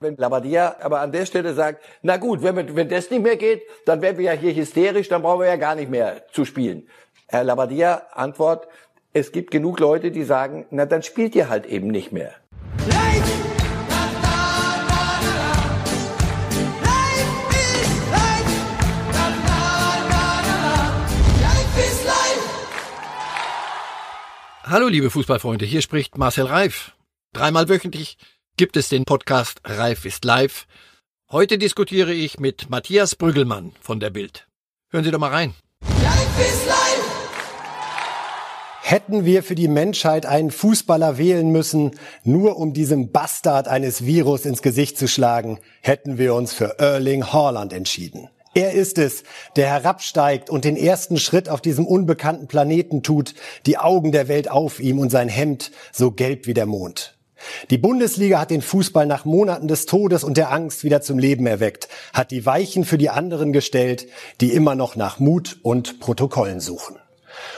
Wenn Labadia aber an der Stelle sagt, na gut, wenn, wenn das nicht mehr geht, dann werden wir ja hier hysterisch, dann brauchen wir ja gar nicht mehr zu spielen. Herr Labadia Antwort, es gibt genug Leute, die sagen, na dann spielt ihr halt eben nicht mehr. Hallo liebe Fußballfreunde, hier spricht Marcel Reif. Dreimal wöchentlich gibt es den Podcast Reif ist live. Heute diskutiere ich mit Matthias Brüggelmann von der Bild. Hören Sie doch mal rein. Reif ist live. Hätten wir für die Menschheit einen Fußballer wählen müssen, nur um diesem Bastard eines Virus ins Gesicht zu schlagen, hätten wir uns für Erling Haaland entschieden. Er ist es, der herabsteigt und den ersten Schritt auf diesem unbekannten Planeten tut, die Augen der Welt auf ihm und sein Hemd so gelb wie der Mond. Die Bundesliga hat den Fußball nach Monaten des Todes und der Angst wieder zum Leben erweckt, hat die Weichen für die anderen gestellt, die immer noch nach Mut und Protokollen suchen.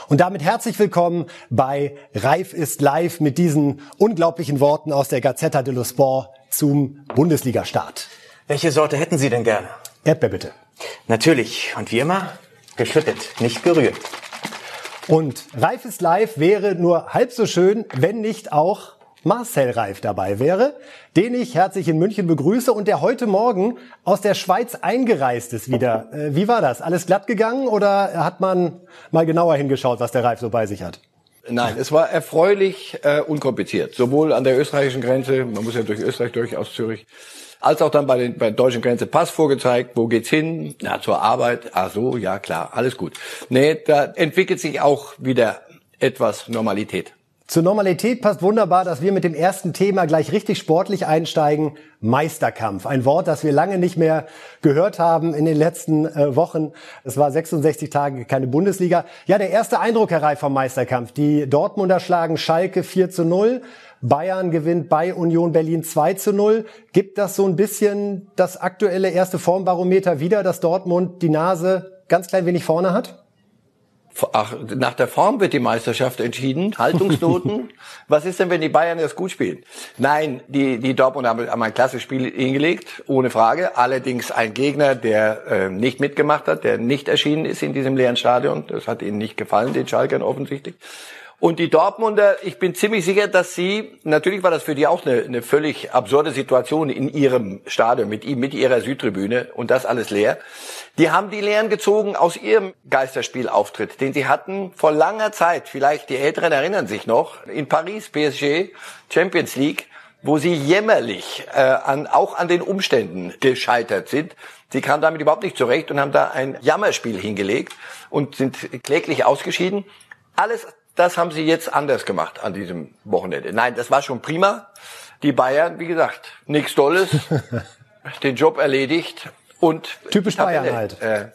Und damit herzlich willkommen bei Reif ist live mit diesen unglaublichen Worten aus der Gazzetta dello Sport zum Bundesliga-Start. Welche Sorte hätten Sie denn gerne? Erdbeer bitte. Natürlich. Und wie immer, geschüttet, nicht gerührt. Und Reif ist live wäre nur halb so schön, wenn nicht auch Marcel Reif dabei wäre, den ich herzlich in München begrüße und der heute Morgen aus der Schweiz eingereist ist wieder. Äh, wie war das? Alles glatt gegangen oder hat man mal genauer hingeschaut, was der Reif so bei sich hat? Nein, es war erfreulich äh, unkompliziert. Sowohl an der österreichischen Grenze, man muss ja durch Österreich durch aus Zürich, als auch dann bei, den, bei der deutschen Grenze Pass vorgezeigt. Wo geht's hin? Na, zur Arbeit. Ach so, ja klar, alles gut. Nee, da entwickelt sich auch wieder etwas Normalität. Zur Normalität passt wunderbar, dass wir mit dem ersten Thema gleich richtig sportlich einsteigen. Meisterkampf. Ein Wort, das wir lange nicht mehr gehört haben in den letzten äh, Wochen. Es war 66 Tage keine Bundesliga. Ja, der erste Eindruck, Herr Reif, vom Meisterkampf. Die Dortmunder schlagen Schalke 4 zu 0. Bayern gewinnt bei Union Berlin 2 zu 0. Gibt das so ein bisschen das aktuelle erste Formbarometer wieder, dass Dortmund die Nase ganz klein wenig vorne hat? Ach, nach der Form wird die Meisterschaft entschieden. Haltungsnoten. Was ist denn, wenn die Bayern erst gut spielen? Nein, die, die Dortmund haben, haben ein klasse Spiel hingelegt, ohne Frage. Allerdings ein Gegner, der äh, nicht mitgemacht hat, der nicht erschienen ist in diesem leeren Stadion. Das hat ihnen nicht gefallen, den Schalkern offensichtlich. Und die Dortmunder, ich bin ziemlich sicher, dass sie, natürlich war das für die auch eine, eine völlig absurde Situation in ihrem Stadion, mit ihm, mit ihrer Südtribüne und das alles leer. Die haben die Lehren gezogen aus ihrem Geisterspielauftritt, den sie hatten vor langer Zeit. Vielleicht die Älteren erinnern sich noch, in Paris, PSG, Champions League, wo sie jämmerlich äh, an, auch an den Umständen gescheitert sind. Sie kamen damit überhaupt nicht zurecht und haben da ein Jammerspiel hingelegt und sind kläglich ausgeschieden. Alles das haben sie jetzt anders gemacht an diesem Wochenende. Nein, das war schon prima. Die Bayern, wie gesagt, nichts Tolles, den Job erledigt und typisch Bayern Ende, halt. Äh,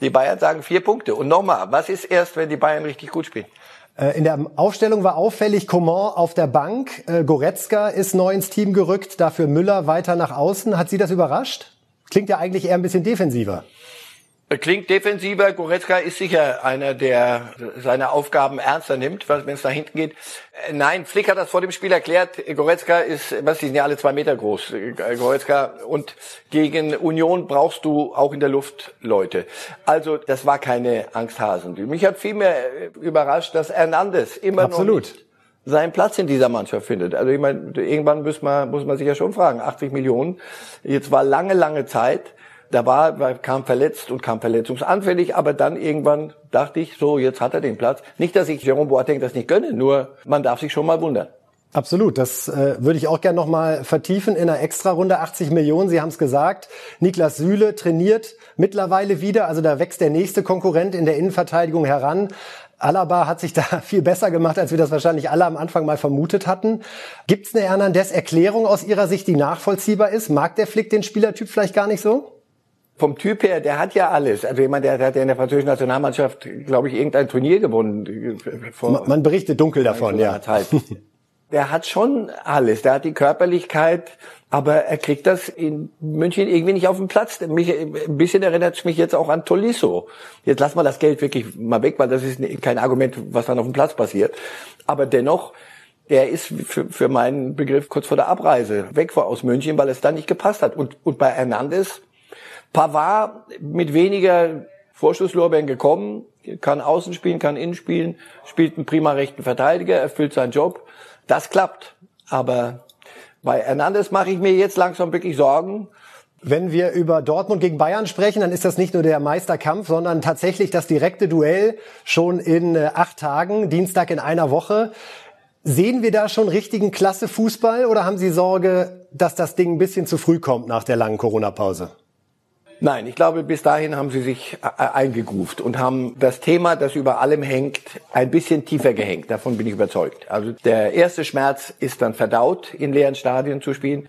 die Bayern sagen vier Punkte. Und nochmal, was ist erst, wenn die Bayern richtig gut spielen? Äh, in der Aufstellung war auffällig Coman auf der Bank. Äh, Goretzka ist neu ins Team gerückt, dafür Müller weiter nach außen. Hat Sie das überrascht? Klingt ja eigentlich eher ein bisschen defensiver. Klingt defensiver. Goretzka ist sicher einer, der seine Aufgaben ernster nimmt, wenn es nach hinten geht. Nein, Flick hat das vor dem Spiel erklärt. Goretzka ist, was, die sind ja alle zwei Meter groß. Goretzka und gegen Union brauchst du auch in der Luft Leute. Also, das war keine Angsthasen. Mich hat vielmehr äh, überrascht, dass Hernandez immer Absolut. noch seinen Platz in dieser Mannschaft findet. Also ich meine, irgendwann muss man, muss man sich ja schon fragen, 80 Millionen. Jetzt war lange, lange Zeit da war, kam verletzt und kam verletzungsanfällig, aber dann irgendwann dachte ich, so, jetzt hat er den Platz. Nicht, dass ich Jerome Boateng das nicht gönne, nur man darf sich schon mal wundern. Absolut, das äh, würde ich auch gerne nochmal vertiefen in einer Extra-Runde. 80 Millionen, Sie haben es gesagt. Niklas Süle trainiert mittlerweile wieder, also da wächst der nächste Konkurrent in der Innenverteidigung heran. Alaba hat sich da viel besser gemacht, als wir das wahrscheinlich alle am Anfang mal vermutet hatten. Gibt es eine Hernandez-Erklärung aus Ihrer Sicht, die nachvollziehbar ist? Mag der Flick den Spielertyp vielleicht gar nicht so? Vom Typ her, der hat ja alles. Also jemand, der, der hat ja in der französischen Nationalmannschaft, glaube ich, irgendein Turnier gewonnen. Man, man berichtet dunkel davon, ja. Halt. Der hat schon alles. Der hat die Körperlichkeit, aber er kriegt das in München irgendwie nicht auf den Platz. Mich, ein bisschen erinnert es mich jetzt auch an Tolisso. Jetzt lass mal das Geld wirklich mal weg, weil das ist kein Argument, was dann auf dem Platz passiert. Aber dennoch, er ist für, für meinen Begriff kurz vor der Abreise weg war aus München, weil es dann nicht gepasst hat. Und, und bei Hernandez, Pavard mit weniger Vorschusslorbeeren gekommen, kann außen spielen, kann innen spielen, spielt einen prima rechten Verteidiger, erfüllt seinen Job. Das klappt. Aber bei Hernandez mache ich mir jetzt langsam wirklich Sorgen. Wenn wir über Dortmund gegen Bayern sprechen, dann ist das nicht nur der Meisterkampf, sondern tatsächlich das direkte Duell schon in äh, acht Tagen, Dienstag in einer Woche. Sehen wir da schon richtigen Klasse Fußball oder haben Sie Sorge, dass das Ding ein bisschen zu früh kommt nach der langen Corona-Pause? Nein, ich glaube, bis dahin haben sie sich äh, eingegruft und haben das Thema, das über allem hängt, ein bisschen tiefer gehängt. Davon bin ich überzeugt. Also der erste Schmerz ist dann verdaut, in leeren Stadien zu spielen.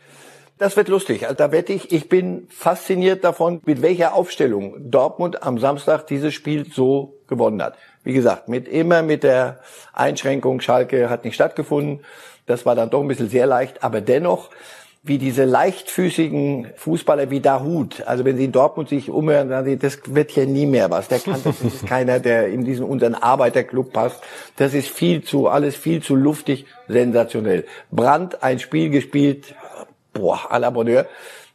Das wird lustig. Also da wette ich, ich bin fasziniert davon, mit welcher Aufstellung Dortmund am Samstag dieses Spiel so gewonnen hat. Wie gesagt, mit immer mit der Einschränkung, Schalke hat nicht stattgefunden. Das war dann doch ein bisschen sehr leicht, aber dennoch wie diese leichtfüßigen Fußballer wie Dahut. Also wenn Sie in Dortmund sich umhören, dann Sie, das wird hier nie mehr was. Der kann das, das ist keiner, der in diesen unseren Arbeiterclub passt. Das ist viel zu, alles viel zu luftig, sensationell. Brand ein Spiel gespielt, boah, à la Bonheur.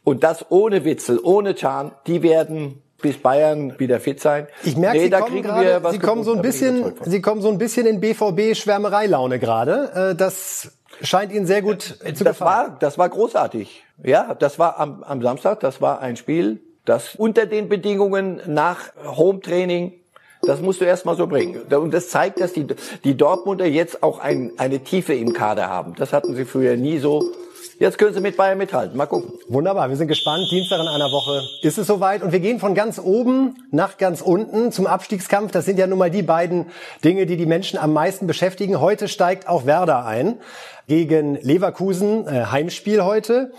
Und das ohne Witzel, ohne Chan, die werden bis Bayern wieder fit sein. Ich merke, nee, Sie, kommen grade, Sie kommen so ein bisschen, Sie kommen so ein bisschen in BVB Schwärmereilaune gerade. Äh, das scheint Ihnen sehr gut äh, zu das gefallen. War, das war großartig. Ja, das war am, am Samstag, das war ein Spiel, das unter den Bedingungen nach Home-Training das musst du erst mal so bringen. Und das zeigt, dass die, die Dortmunder jetzt auch ein, eine Tiefe im Kader haben. Das hatten sie früher nie so. Jetzt können sie mit Bayern mithalten. Mal gucken. Wunderbar. Wir sind gespannt. Dienstag in einer Woche ist es soweit. Und wir gehen von ganz oben nach ganz unten zum Abstiegskampf. Das sind ja nun mal die beiden Dinge, die die Menschen am meisten beschäftigen. Heute steigt auch Werder ein gegen Leverkusen. Äh, Heimspiel heute.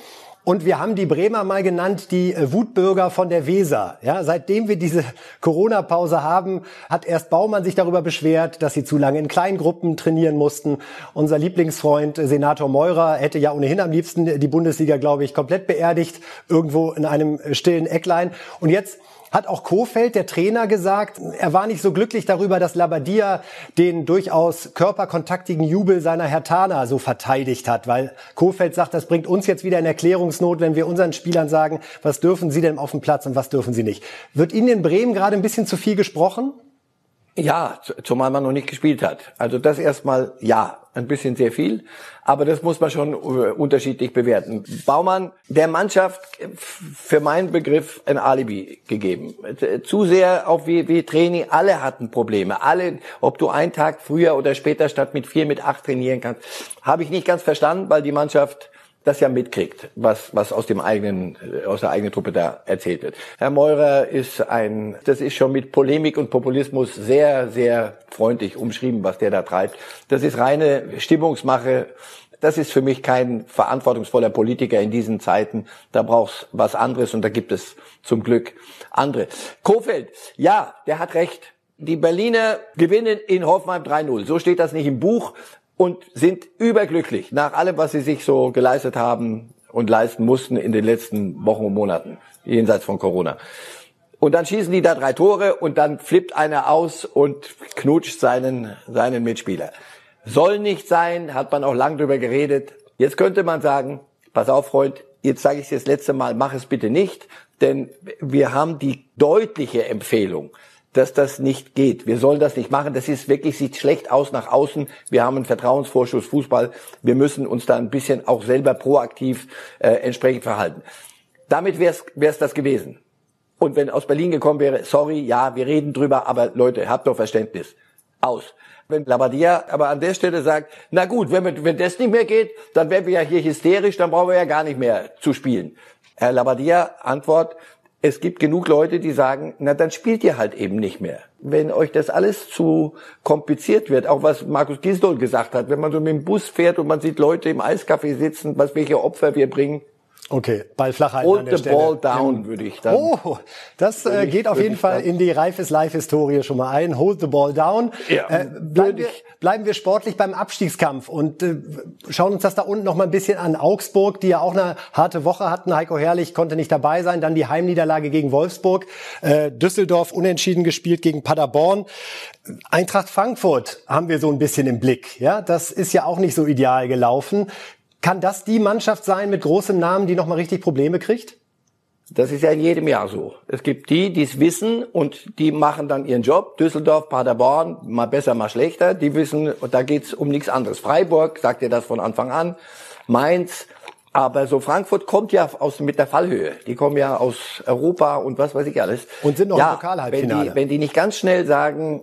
Und wir haben die Bremer mal genannt, die äh, Wutbürger von der Weser. Ja, seitdem wir diese Corona-Pause haben, hat erst Baumann sich darüber beschwert, dass sie zu lange in Kleingruppen trainieren mussten. Unser Lieblingsfreund äh, Senator Meurer hätte ja ohnehin am liebsten die Bundesliga, glaube ich, komplett beerdigt, irgendwo in einem äh, stillen Ecklein. Und jetzt hat auch Kofeld, der Trainer, gesagt, er war nicht so glücklich darüber, dass Labadia den durchaus körperkontaktigen Jubel seiner Hertaner so verteidigt hat, weil Kofeld sagt, das bringt uns jetzt wieder in Erklärungsnot, wenn wir unseren Spielern sagen, was dürfen sie denn auf dem Platz und was dürfen sie nicht. Wird Ihnen in Bremen gerade ein bisschen zu viel gesprochen? Ja, zumal man noch nicht gespielt hat. Also das erstmal ja, ein bisschen sehr viel, aber das muss man schon äh, unterschiedlich bewerten. Baumann der Mannschaft für meinen Begriff ein Alibi gegeben. Zu sehr auch wie, wie Training, alle hatten Probleme. Alle, ob du einen Tag früher oder später statt mit vier, mit acht trainieren kannst, habe ich nicht ganz verstanden, weil die Mannschaft das ja mitkriegt, was, was aus dem eigenen, äh, aus der eigenen Truppe da erzählt wird. Herr Meurer ist ein, das ist schon mit Polemik und Populismus sehr, sehr freundlich umschrieben, was der da treibt. Das ist reine Stimmungsmache. Das ist für mich kein verantwortungsvoller Politiker in diesen Zeiten. Da brauchst was anderes und da gibt es zum Glück andere. Kofeld, ja, der hat recht. Die Berliner gewinnen in Hoffenheim 3-0. So steht das nicht im Buch, und sind überglücklich nach allem, was sie sich so geleistet haben und leisten mussten in den letzten Wochen und Monaten, jenseits von Corona. Und dann schießen die da drei Tore und dann flippt einer aus und knutscht seinen, seinen Mitspieler. Soll nicht sein, hat man auch lang drüber geredet. Jetzt könnte man sagen, pass auf, Freund, jetzt sage ich es das letzte Mal, mach es bitte nicht, denn wir haben die deutliche Empfehlung, dass das nicht geht. Wir sollen das nicht machen. Das ist wirklich, sieht schlecht aus nach außen. Wir haben einen Vertrauensvorschuss Fußball. Wir müssen uns da ein bisschen auch selber proaktiv äh, entsprechend verhalten. Damit wäre es das gewesen. Und wenn aus Berlin gekommen wäre, sorry, ja, wir reden drüber, aber Leute, habt doch Verständnis. Aus. Wenn Labadia aber an der Stelle sagt, na gut, wenn, wenn das nicht mehr geht, dann werden wir ja hier hysterisch, dann brauchen wir ja gar nicht mehr zu spielen. Herr Labadia, Antwort, es gibt genug Leute, die sagen, na dann spielt ihr halt eben nicht mehr. Wenn euch das alles zu kompliziert wird, auch was Markus Gisdol gesagt hat, wenn man so mit dem Bus fährt und man sieht Leute im Eiscafé sitzen, was welche Opfer wir bringen. Okay, Ball flach halten Hold the ball down, würde ich dann. Oh, das äh, geht auf jeden Fall in die Reifes Live-Historie schon mal ein. Hold the ball down. Ja, äh, bleiben, wir, bleiben wir sportlich beim Abstiegskampf und äh, schauen uns das da unten noch mal ein bisschen an. Augsburg, die ja auch eine harte Woche hatten. Heiko Herrlich konnte nicht dabei sein. Dann die Heimniederlage gegen Wolfsburg. Äh, Düsseldorf unentschieden gespielt gegen Paderborn. Eintracht Frankfurt haben wir so ein bisschen im Blick. Ja, das ist ja auch nicht so ideal gelaufen. Kann das die Mannschaft sein mit großem Namen, die nochmal richtig Probleme kriegt? Das ist ja in jedem Jahr so. Es gibt die, die es wissen und die machen dann ihren Job. Düsseldorf, Paderborn, mal besser, mal schlechter. Die wissen, da geht's um nichts anderes. Freiburg sagt ihr das von Anfang an. Mainz. Aber so Frankfurt kommt ja aus, mit der Fallhöhe. Die kommen ja aus Europa und was weiß ich alles. Und sind noch ja, im Pokalhalbfinale. Wenn die, wenn die nicht ganz schnell sagen,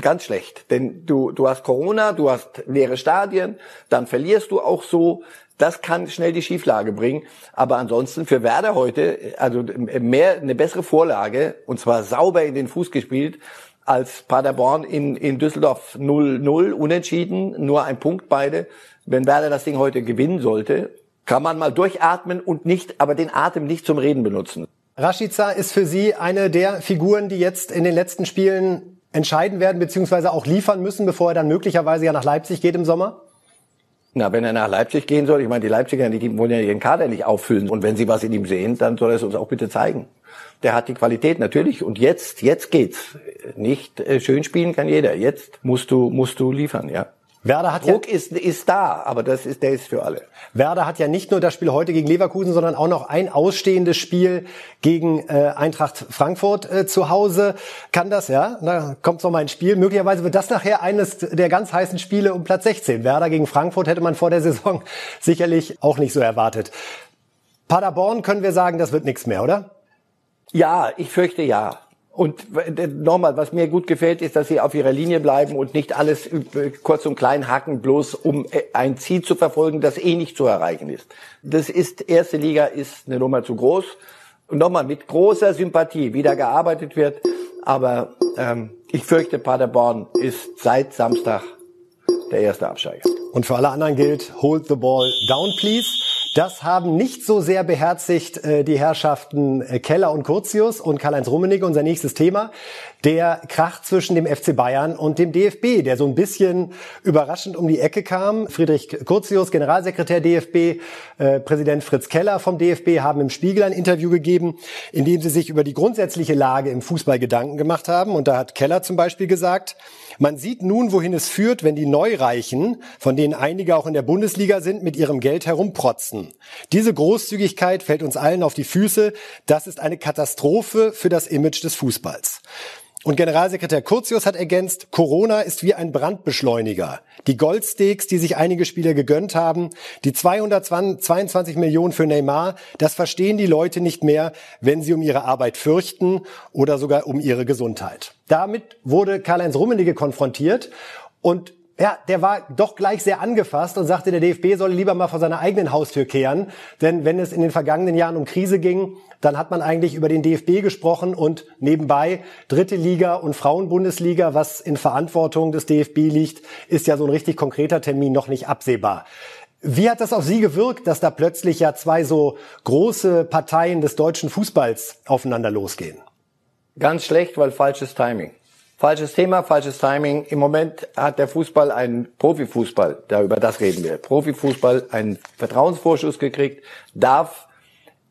ganz schlecht, denn du, du hast Corona, du hast leere Stadien, dann verlierst du auch so. Das kann schnell die Schieflage bringen. Aber ansonsten für Werder heute, also mehr, eine bessere Vorlage, und zwar sauber in den Fuß gespielt, als Paderborn in, in Düsseldorf 0-0, unentschieden, nur ein Punkt beide. Wenn Werder das Ding heute gewinnen sollte, kann man mal durchatmen und nicht, aber den Atem nicht zum Reden benutzen. Rashica ist für Sie eine der Figuren, die jetzt in den letzten Spielen entscheiden werden, beziehungsweise auch liefern müssen, bevor er dann möglicherweise ja nach Leipzig geht im Sommer? Na, wenn er nach Leipzig gehen soll, ich meine, die Leipziger, die wollen ja ihren Kader nicht auffüllen. Und wenn sie was in ihm sehen, dann soll er es uns auch bitte zeigen. Der hat die Qualität natürlich. Und jetzt, jetzt geht's. Nicht äh, schön spielen kann jeder. Jetzt musst du, musst du liefern, ja. Werder hat Druck ja, ist, ist da, aber das ist, der ist für alle. Werder hat ja nicht nur das Spiel heute gegen Leverkusen, sondern auch noch ein ausstehendes Spiel gegen äh, Eintracht Frankfurt äh, zu Hause. Kann das, ja? Da kommt noch mal ein Spiel. Möglicherweise wird das nachher eines der ganz heißen Spiele um Platz 16. Werder gegen Frankfurt hätte man vor der Saison sicherlich auch nicht so erwartet. Paderborn können wir sagen, das wird nichts mehr, oder? Ja, ich fürchte ja. Und nochmal, was mir gut gefällt, ist, dass sie auf ihrer Linie bleiben und nicht alles kurz und klein hacken, bloß um äh, ein Ziel zu verfolgen, das eh nicht zu erreichen ist. Das ist, erste Liga ist eine Nummer zu groß. Und nochmal, mit großer Sympathie wieder gearbeitet wird. Aber ähm, ich fürchte, Paderborn ist seit Samstag der erste Absteiger. Und für alle anderen gilt, hold the ball down, please. Das haben nicht so sehr beherzigt äh, die Herrschaften äh, Keller und Curtius und Karl-Heinz Rummenigge, unser nächstes Thema. Der Krach zwischen dem FC Bayern und dem DFB, der so ein bisschen überraschend um die Ecke kam. Friedrich Curtius, Generalsekretär DFB, äh, Präsident Fritz Keller vom DFB haben im Spiegel ein Interview gegeben, in dem sie sich über die grundsätzliche Lage im Fußball Gedanken gemacht haben. Und da hat Keller zum Beispiel gesagt, man sieht nun, wohin es führt, wenn die Neureichen, von denen einige auch in der Bundesliga sind, mit ihrem Geld herumprotzen. Diese Großzügigkeit fällt uns allen auf die Füße. Das ist eine Katastrophe für das Image des Fußballs. Und Generalsekretär Curtius hat ergänzt, Corona ist wie ein Brandbeschleuniger. Die Goldsteaks, die sich einige Spieler gegönnt haben, die 222 Millionen für Neymar, das verstehen die Leute nicht mehr, wenn sie um ihre Arbeit fürchten oder sogar um ihre Gesundheit. Damit wurde Karl-Heinz Rummenigge konfrontiert und ja, der war doch gleich sehr angefasst und sagte, der DFB solle lieber mal vor seiner eigenen Haustür kehren. Denn wenn es in den vergangenen Jahren um Krise ging, dann hat man eigentlich über den DFB gesprochen und nebenbei dritte Liga und Frauenbundesliga, was in Verantwortung des DFB liegt, ist ja so ein richtig konkreter Termin noch nicht absehbar. Wie hat das auf Sie gewirkt, dass da plötzlich ja zwei so große Parteien des deutschen Fußballs aufeinander losgehen? Ganz schlecht, weil falsches Timing. Falsches Thema, falsches Timing. Im Moment hat der Fußball einen Profifußball, da über das reden wir. Profifußball einen Vertrauensvorschuss gekriegt, darf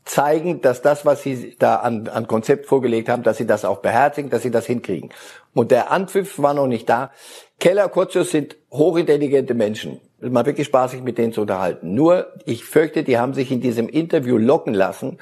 zeigen, dass das, was sie da an, an Konzept vorgelegt haben, dass sie das auch beherzigen, dass sie das hinkriegen. Und der Anpfiff war noch nicht da. Keller, Kurzius sind hochintelligente Menschen. Es mal wirklich spaßig, mit denen zu unterhalten. Nur, ich fürchte, die haben sich in diesem Interview locken lassen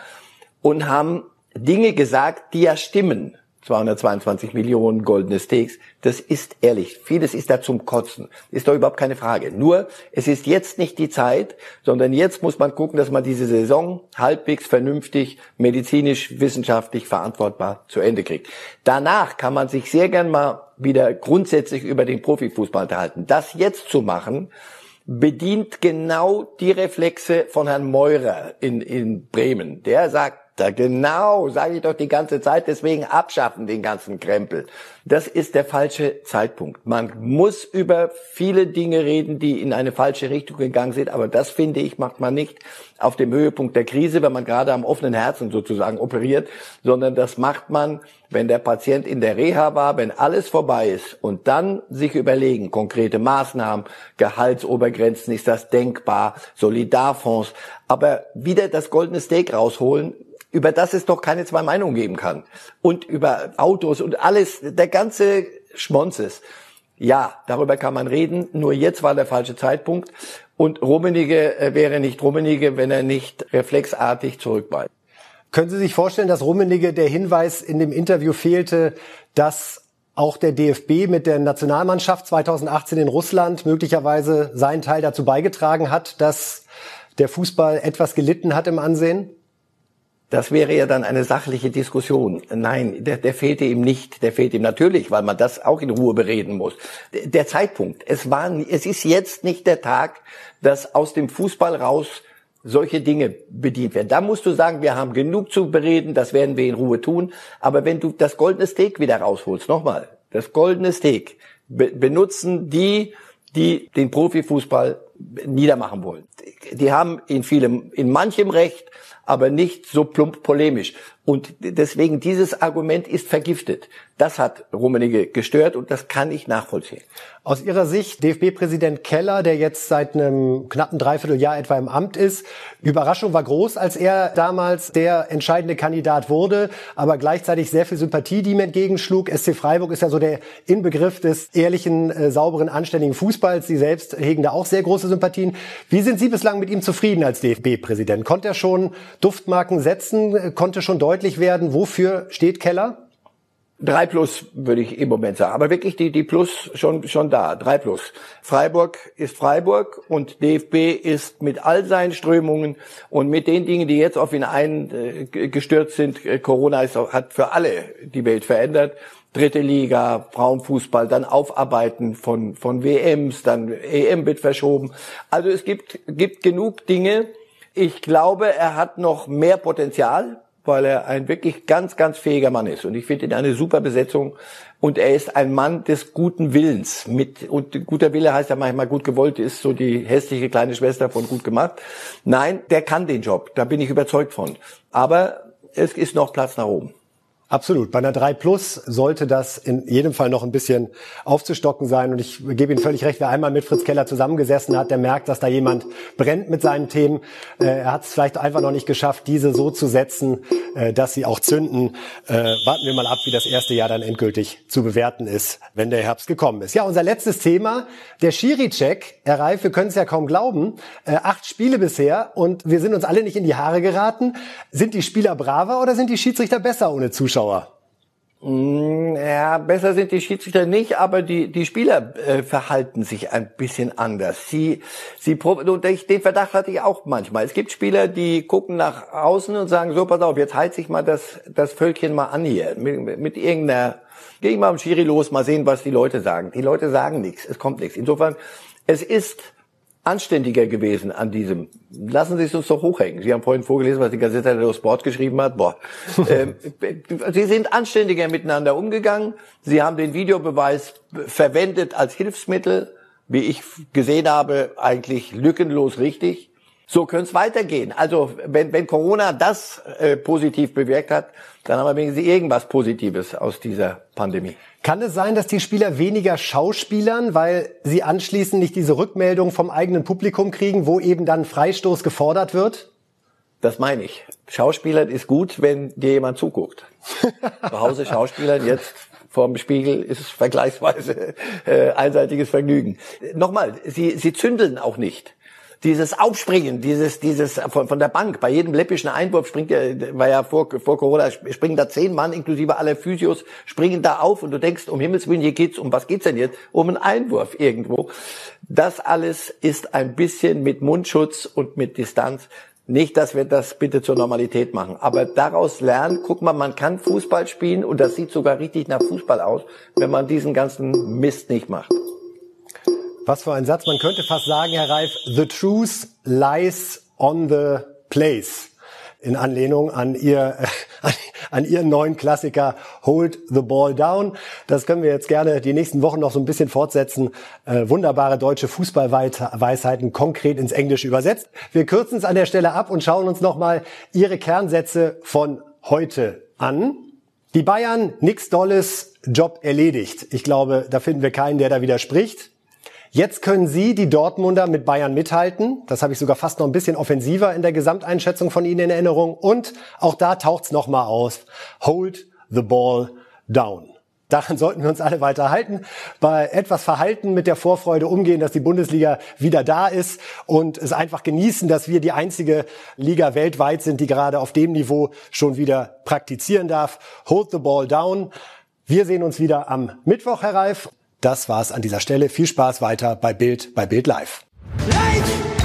und haben Dinge gesagt, die ja stimmen. 222 Millionen goldene Steaks. Das ist ehrlich. Vieles ist da zum Kotzen. Ist doch überhaupt keine Frage. Nur, es ist jetzt nicht die Zeit, sondern jetzt muss man gucken, dass man diese Saison halbwegs vernünftig, medizinisch, wissenschaftlich verantwortbar zu Ende kriegt. Danach kann man sich sehr gern mal wieder grundsätzlich über den Profifußball unterhalten. Das jetzt zu machen, bedient genau die Reflexe von Herrn Meurer in, in Bremen. Der sagt, Da genau, sage ich doch die ganze Zeit, deswegen abschaffen den ganzen Krempel. Das ist der falsche Zeitpunkt. Man muss über viele Dinge reden, die in eine falsche Richtung gegangen sind, aber das finde ich macht man nicht auf dem Höhepunkt der Krise, wenn man gerade am offenen Herzen sozusagen operiert, sondern das macht man, wenn der Patient in der Reha war, wenn alles vorbei ist und dann sich überlegen, konkrete Maßnahmen, Gehaltsobergrenzen, ist das denkbar, Solidarfonds, aber wieder das goldene Steak rausholen, über das es doch keine zwei Meinungen geben kann. Und über Autos und alles, der ganze Schmonzes. Ja, darüber kann man reden, nur jetzt war der falsche Zeitpunkt. Und Rummenige äh, wäre nicht Rummenige, wenn er nicht reflexartig zurückbleibt. Können Sie sich vorstellen, dass Rummenige der Hinweis in dem Interview fehlte, dass auch der DFB mit der Nationalmannschaft 2018 in Russland möglicherweise seinen Teil dazu beigetragen hat, dass der Fußball etwas gelitten hat im Ansehen? Das wäre ja dann eine sachliche Diskussion. Nein, der, der fehlte ihm nicht. Der fehlt ihm natürlich, weil man das auch in Ruhe bereden muss. Der Zeitpunkt. Es war, es ist jetzt nicht der Tag, dass aus dem Fußball raus solche Dinge bedient werden. Da musst du sagen, wir haben genug zu bereden, das werden wir in Ruhe tun. Aber wenn du das goldene Steak wieder rausholst, nochmal, das goldene Steak be benutzen die, die den Profifußball niedermachen wollen. Die haben in vielem, in manchem Recht, aber nicht so plump polemisch. Und deswegen dieses Argument ist vergiftet. Das hat Rummenigge gestört und das kann ich nachvollziehen. Aus Ihrer Sicht, DFB-Präsident Keller, der jetzt seit einem knappen Dreivierteljahr etwa im Amt ist, Überraschung war groß, als er damals der entscheidende Kandidat wurde, aber gleichzeitig sehr viel Sympathie, die ihm entgegenschlug. SC Freiburg ist ja so der Inbegriff des ehrlichen, äh, sauberen, anständigen Fußballs. Sie selbst hegen da auch sehr große Sympathien. Wie sind Sie bislang mit ihm zufrieden als DFB-Präsident? Konnte er schon Duftmarken setzen? Konnte schon deutlich werden, wofür steht Keller? Drei plus würde ich im Moment sagen, aber wirklich die die Plus schon schon da. Drei plus. Freiburg ist Freiburg und DFB ist mit all seinen Strömungen und mit den Dingen, die jetzt auf ihn eingestürzt sind. Äh, Corona ist, hat für alle die Welt verändert. Dritte Liga, Frauenfußball, dann Aufarbeiten von von WMs, dann EM wird verschoben. Also es gibt gibt genug Dinge. Ich glaube, er hat noch mehr Potenzial weil er ein wirklich ganz, ganz fähiger Mann ist. Und ich finde ihn eine super Besetzung. Und er ist ein Mann des guten Willens. Mit, und guter Wille heißt ja manchmal gut gewollt, ist so die hässliche kleine Schwester von gut gemacht. Nein, der kann den Job. Da bin ich überzeugt von. Aber es ist noch Platz nach oben. Absolut. Bei einer 3 Plus sollte das in jedem Fall noch ein bisschen aufzustocken sein. Und ich gebe Ihnen völlig recht, wer einmal mit Fritz Keller zusammengesessen hat, der merkt, dass da jemand brennt mit seinen Themen. Äh, er hat es vielleicht einfach noch nicht geschafft, diese so zu setzen, äh, dass sie auch zünden. Äh, warten wir mal ab, wie das erste Jahr dann endgültig zu bewerten ist, wenn der Herbst gekommen ist. Ja, unser letztes Thema, der Schiri-Check. Herr Reif, wir können es ja kaum glauben. Acht Spiele bisher und wir sind uns alle nicht in die Haare geraten. Sind die Spieler braver oder sind die Schiedsrichter besser ohne Zuschauer? Zuschauer? Mm, ja, besser sind die Schiedsrichter nicht, aber die, die Spieler äh, verhalten sich ein bisschen anders. Sie, sie, und den Verdacht hatte ich auch manchmal. Es gibt Spieler, die gucken nach außen und sagen, so, pass auf, jetzt heiz ich mal das, das Völkchen mal an hier. Mit, mit irgendeiner, geh ich mal am Schiri los, mal sehen, was die Leute sagen. Die Leute sagen nichts, es kommt nichts. Insofern, es ist anständiger gewesen an diesem. Lassen Sie es uns doch hochhängen. Sie haben vorhin vorgelesen, was die Gazette dello Sport geschrieben hat. Boah. ähm, Sie sind anständiger miteinander umgegangen. Sie haben den Videobeweis verwendet als Hilfsmittel, wie ich gesehen habe, eigentlich lückenlos richtig. So könnte es weitergehen. Also wenn, wenn Corona das äh, positiv bewirkt hat, dann haben wir wenigstens irgendwas Positives aus dieser Pandemie. Kann es sein, dass die Spieler weniger schauspielern, weil sie anschließend nicht diese Rückmeldung vom eigenen Publikum kriegen, wo eben dann Freistoß gefordert wird? Das meine ich. Schauspielern ist gut, wenn dir jemand zuguckt. Zu Hause Schauspielern jetzt vorm Spiegel ist es vergleichsweise äh, einseitiges Vergnügen. Nochmal, sie, sie zündeln auch nicht dieses Aufspringen, dieses, dieses von, von der Bank. Bei jedem läppischen Einwurf springt ja, war ja vor, vor Corona, springen da zehn Mann inklusive aller Physios, springen da auf und du denkst, um Himmels Willen, hier geht's um was geht's denn jetzt? Um einen Einwurf irgendwo. Das alles ist ein bisschen mit Mundschutz und mit Distanz. Nicht, dass wir das bitte zur Normalität machen, aber daraus lernen, guck mal, man kann Fußball spielen und das sieht sogar richtig nach Fußball aus, wenn man diesen ganzen Mist nicht macht. Was für ein Satz. Man könnte fast sagen, Herr Reif, the truth lies on the place. in Anlehnung an ihr, an, an ihren neuen Klassiker Hold the Ball Down. Das können wir jetzt gerne die nächsten Wochen noch so ein bisschen fortsetzen. Äh, wunderbare deutsche Fußballweisheiten konkret ins Englische übersetzt. Wir kürzen es an der Stelle ab und schauen uns nochmal ihre Kernsätze von heute an. Die Bayern, nix Dolles, Job erledigt. Ich glaube, da finden wir keinen, der da widerspricht. Jetzt können Sie, die Dortmunder, mit Bayern mithalten. Das habe ich sogar fast noch ein bisschen offensiver in der Gesamteinschätzung von Ihnen in Erinnerung. Und auch da taucht's noch mal aus. Hold the ball down. Daran sollten wir uns alle weiter halten. Bei etwas Verhalten mit der Vorfreude umgehen, dass die Bundesliga wieder da ist und es einfach genießen, dass wir die einzige Liga weltweit sind, die gerade auf dem Niveau schon wieder praktizieren darf. Hold the ball down. Wir sehen uns wieder am Mittwoch, Herr Reif. Das war's an dieser Stelle. Viel Spaß weiter bei Bild, bei Bild Live. Live!